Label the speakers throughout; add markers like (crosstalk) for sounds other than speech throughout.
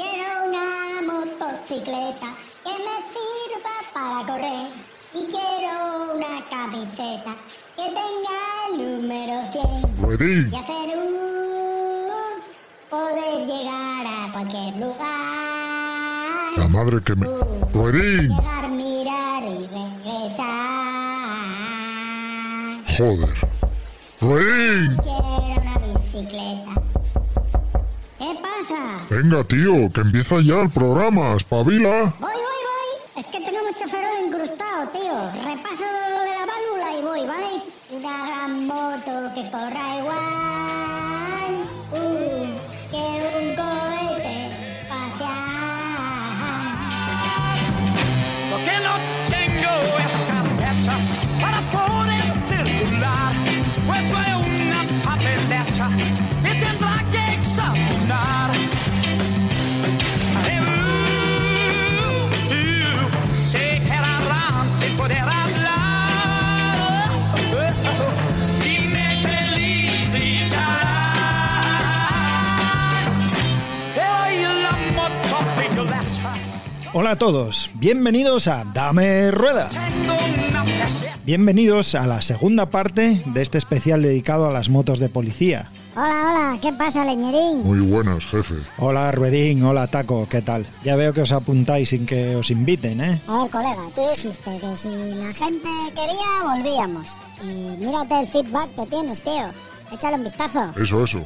Speaker 1: Quiero una motocicleta que me sirva para correr. Y quiero una camiseta que tenga el número 100.
Speaker 2: Ruedín,
Speaker 1: Y hacer un... poder llegar a cualquier lugar.
Speaker 2: la madre que me... Ruedín,
Speaker 1: Llegar, mirar y regresar.
Speaker 2: joder. Ruedín,
Speaker 1: Quiero una bicicleta. ¿Qué pasa?
Speaker 2: venga tío, que empieza ya el programa, espabila.
Speaker 1: Voy, voy, voy. Es que tengo mucho ferro incrustado, tío. Repaso lo de la válvula y voy, ¿vale? Una gran moto que corra igual. Uh, que un
Speaker 3: Hola a todos, bienvenidos a Dame Rueda. Bienvenidos a la segunda parte de este especial dedicado a las motos de policía.
Speaker 1: Hola, hola. ¿Qué pasa, leñerín?
Speaker 2: Muy buenas, jefe.
Speaker 3: Hola Ruedín, hola Taco, ¿qué tal? Ya veo que os apuntáis sin que os inviten, ¿eh?
Speaker 1: A ver, colega, tú dijiste que si la gente quería, volvíamos. Y mírate el feedback que tienes, tío. Échale un vistazo.
Speaker 2: Eso, eso.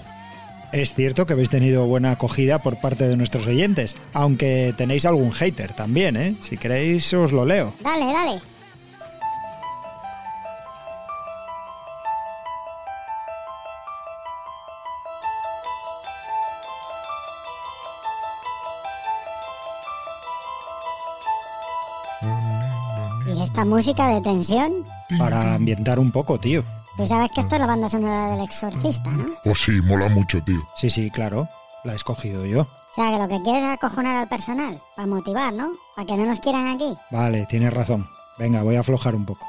Speaker 3: Es cierto que habéis tenido buena acogida por parte de nuestros oyentes, aunque tenéis algún hater también, ¿eh? Si queréis os lo leo.
Speaker 1: Dale, dale. ¿Y esta música de tensión?
Speaker 3: Para ambientar un poco, tío.
Speaker 1: Tú sabes que esto es la banda sonora del exorcista, ¿no?
Speaker 2: Oh sí, mola mucho, tío.
Speaker 3: Sí, sí, claro. La he escogido yo.
Speaker 1: O sea, que lo que quieres es acojonar al personal, para motivar, ¿no? Para que no nos quieran aquí.
Speaker 3: Vale, tienes razón. Venga, voy a aflojar un poco.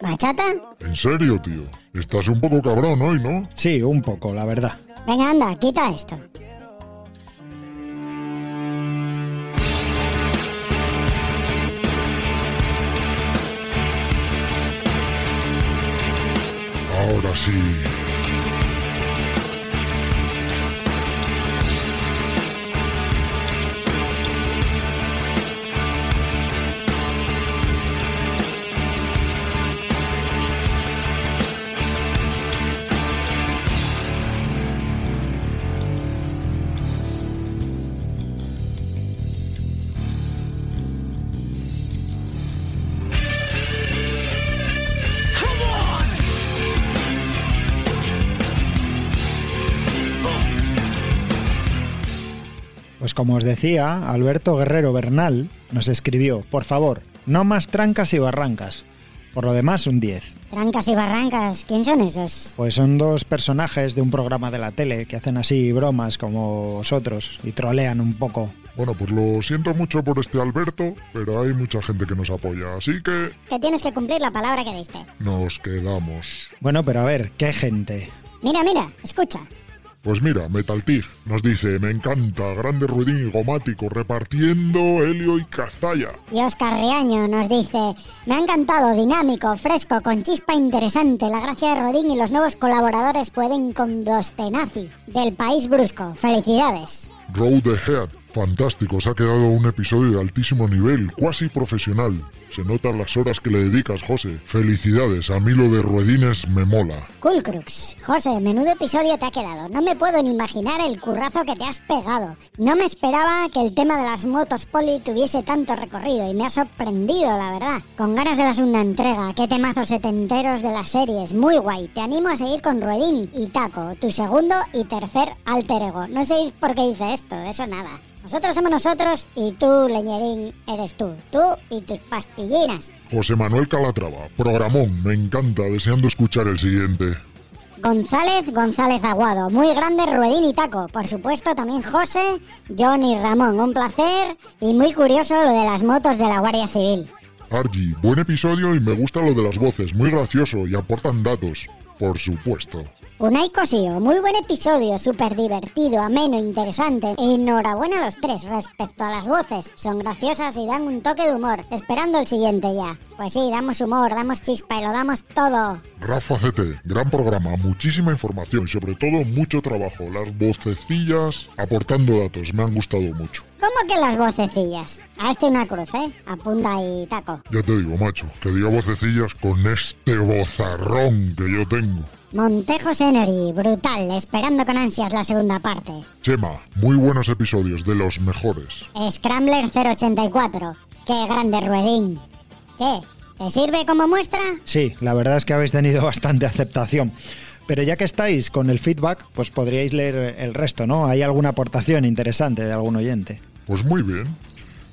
Speaker 1: ¿Bachata?
Speaker 2: En serio, tío. Estás un poco cabrón hoy, ¿no?
Speaker 3: Sí, un poco, la verdad.
Speaker 1: Venga, anda, quita esto.
Speaker 4: así.
Speaker 3: Pues como os decía, Alberto Guerrero Bernal nos escribió, por favor, no más trancas y barrancas. Por lo demás, un 10.
Speaker 1: Trancas y barrancas, ¿quién son esos?
Speaker 3: Pues son dos personajes de un programa de la tele que hacen así bromas como vosotros y trolean un poco.
Speaker 2: Bueno, pues lo siento mucho por este Alberto, pero hay mucha gente que nos apoya, así que
Speaker 1: Que tienes que cumplir la palabra que diste.
Speaker 2: nos quedamos.
Speaker 3: Bueno, pero a ver, ¿qué gente?
Speaker 1: Mira, mira, escucha.
Speaker 2: Pues mira, Metal Pig nos dice, me encanta, grande ruidín y gomático, repartiendo helio y cazalla.
Speaker 1: Y Oscar Riaño nos dice, me ha encantado, dinámico, fresco, con chispa interesante. La gracia de Rodín y los nuevos colaboradores pueden con Dostenazi, del País Brusco. Felicidades.
Speaker 2: Road Ahead, fantástico, se ha quedado un episodio de altísimo nivel, cuasi profesional. Se notan las horas que le dedicas, José. Felicidades, a mí lo de ruedines me mola.
Speaker 1: Cool Crux. José, menudo episodio te ha quedado. No me puedo ni imaginar el currazo que te has pegado. No me esperaba que el tema de las motos poli tuviese tanto recorrido y me ha sorprendido, la verdad. Con ganas de la segunda entrega, qué temazos setenteros de las series. Muy guay. Te animo a seguir con Ruedín y Taco, tu segundo y tercer alter ego. No sé por qué hice esto, eso nada. Nosotros somos nosotros y tú, leñerín, eres tú. Tú y tus pastillinas.
Speaker 2: José Manuel Calatrava, programón, me encanta, deseando escuchar el siguiente.
Speaker 1: González González Aguado, muy grande Ruedín y Taco, por supuesto también José, John y Ramón, un placer y muy curioso lo de las motos de la Guardia Civil.
Speaker 2: Argy, buen episodio y me gusta lo de las voces, muy gracioso y aportan datos. Por supuesto.
Speaker 1: Unai Cosío, muy buen episodio, súper divertido, ameno, interesante. Enhorabuena a los tres respecto a las voces. Son graciosas y dan un toque de humor. Esperando el siguiente ya. Pues sí, damos humor, damos chispa y lo damos todo.
Speaker 2: Rafa CT, gran programa, muchísima información, sobre todo mucho trabajo. Las vocecillas aportando datos, me han gustado mucho.
Speaker 1: ¿Cómo que las vocecillas? A este una cruz, ¿eh? Apunta y taco.
Speaker 2: Ya te digo, macho, que diga vocecillas con este bozarrón que yo tengo.
Speaker 1: Montejos Energy, brutal, esperando con ansias la segunda parte.
Speaker 2: Chema, muy buenos episodios, de los mejores.
Speaker 1: Scrambler 084, qué grande ruedín. ¿Qué? ¿Te sirve como muestra?
Speaker 3: Sí, la verdad es que habéis tenido (laughs) bastante aceptación. Pero ya que estáis con el feedback, pues podríais leer el resto, ¿no? ¿Hay alguna aportación interesante de algún oyente?
Speaker 2: Pues muy bien.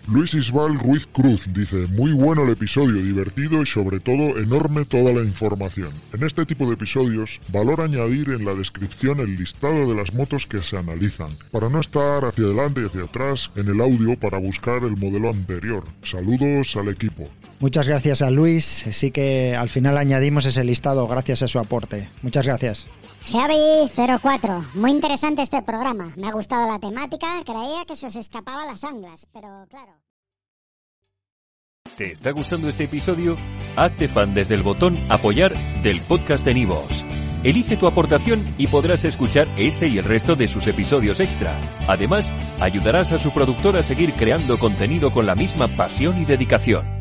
Speaker 2: Luis Isbal Ruiz Cruz dice, muy bueno el episodio, divertido y sobre todo enorme toda la información. En este tipo de episodios, valor añadir en la descripción el listado de las motos que se analizan, para no estar hacia adelante y hacia atrás en el audio para buscar el modelo anterior. Saludos al equipo.
Speaker 3: Muchas gracias a Luis, sí que al final añadimos ese listado gracias a su aporte. Muchas gracias.
Speaker 1: Javi04, muy interesante este programa. Me ha gustado la temática, creía que se os escapaba las anglas, pero claro.
Speaker 5: ¿Te está gustando este episodio? Hazte fan desde el botón Apoyar del podcast de Nivos. Elige tu aportación y podrás escuchar este y el resto de sus episodios extra. Además, ayudarás a su productor a seguir creando contenido con la misma pasión y dedicación.